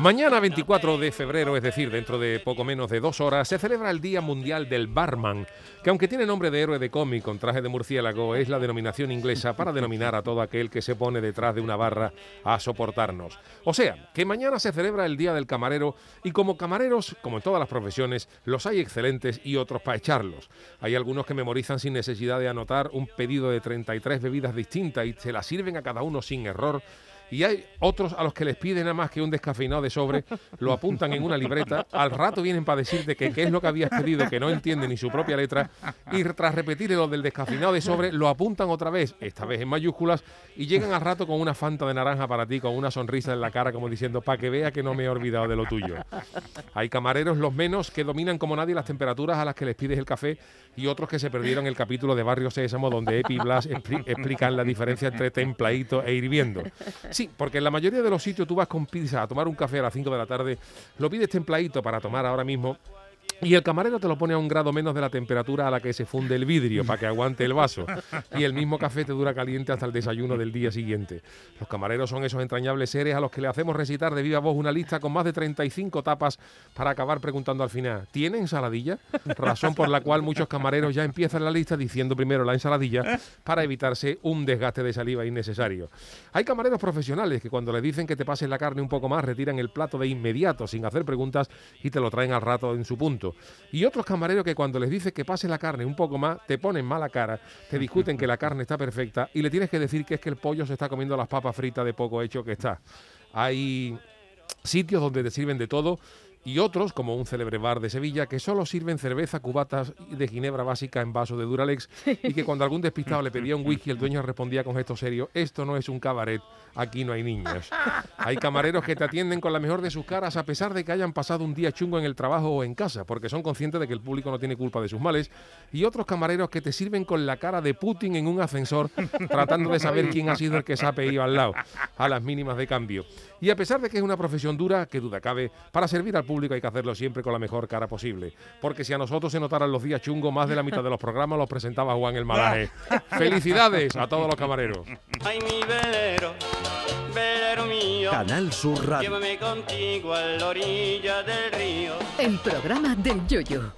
Mañana 24 de febrero, es decir, dentro de poco menos de dos horas, se celebra el Día Mundial del Barman, que aunque tiene nombre de héroe de cómic con traje de murciélago, es la denominación inglesa para denominar a todo aquel que se pone detrás de una barra a soportarnos. O sea, que mañana se celebra el Día del Camarero y como camareros, como en todas las profesiones, los hay excelentes y otros para echarlos. Hay algunos que memorizan sin necesidad de anotar un pedido de 33 bebidas distintas y se las sirven a cada uno sin error y hay otros a los que les piden nada más que un descafeinado de sobre, lo apuntan en una libreta, al rato vienen para decirte que qué es lo que habías pedido, que no entienden ni su propia letra, y tras repetir lo del descafeinado de sobre, lo apuntan otra vez, esta vez en mayúsculas, y llegan al rato con una fanta de naranja para ti, con una sonrisa en la cara, como diciendo, para que vea que no me he olvidado de lo tuyo. Hay camareros, los menos, que dominan como nadie las temperaturas a las que les pides el café, y otros que se perdieron el capítulo de Barrio Sésamo, donde Epi y Blas explican la diferencia entre templadito e hirviendo. Sí, porque en la mayoría de los sitios tú vas con pizza a tomar un café a las 5 de la tarde, lo pides templadito para tomar ahora mismo y el camarero te lo pone a un grado menos de la temperatura a la que se funde el vidrio para que aguante el vaso. Y el mismo café te dura caliente hasta el desayuno del día siguiente. Los camareros son esos entrañables seres a los que le hacemos recitar de viva voz una lista con más de 35 tapas para acabar preguntando al final, ¿tiene ensaladilla? Razón por la cual muchos camareros ya empiezan la lista diciendo primero la ensaladilla para evitarse un desgaste de saliva innecesario. Hay camareros profesionales que cuando le dicen que te pases la carne un poco más, retiran el plato de inmediato sin hacer preguntas y te lo traen al rato en su punto. Y otros camareros que cuando les dices que pase la carne un poco más, te ponen mala cara, te discuten que la carne está perfecta y le tienes que decir que es que el pollo se está comiendo las papas fritas de poco hecho que está. Hay sitios donde te sirven de todo y otros, como un célebre bar de Sevilla, que solo sirven cerveza, cubatas de ginebra básica en vaso de Duralex y que cuando algún despistado le pedía un whisky, el dueño respondía con gesto serio, esto no es un cabaret, aquí no hay niños. Hay camareros que te atienden con la mejor de sus caras a pesar de que hayan pasado un día chungo en el trabajo o en casa, porque son conscientes de que el público no tiene culpa de sus males, y otros camareros que te sirven con la cara de Putin en un ascensor, tratando de saber quién ha sido el que se ha pedido al lado, a las mínimas de cambio. Y a pesar de que es una profesión dura, que duda cabe, para servir al público hay que hacerlo siempre con la mejor cara posible. Porque si a nosotros se notaran los días chungos, más de la mitad de los programas los presentaba Juan el Malaje. ¡Felicidades a todos los camareros! Ay, mi velero, velero mío, Canal Sur Radio. llévame contigo a la orilla del río. El programa del Yoyo.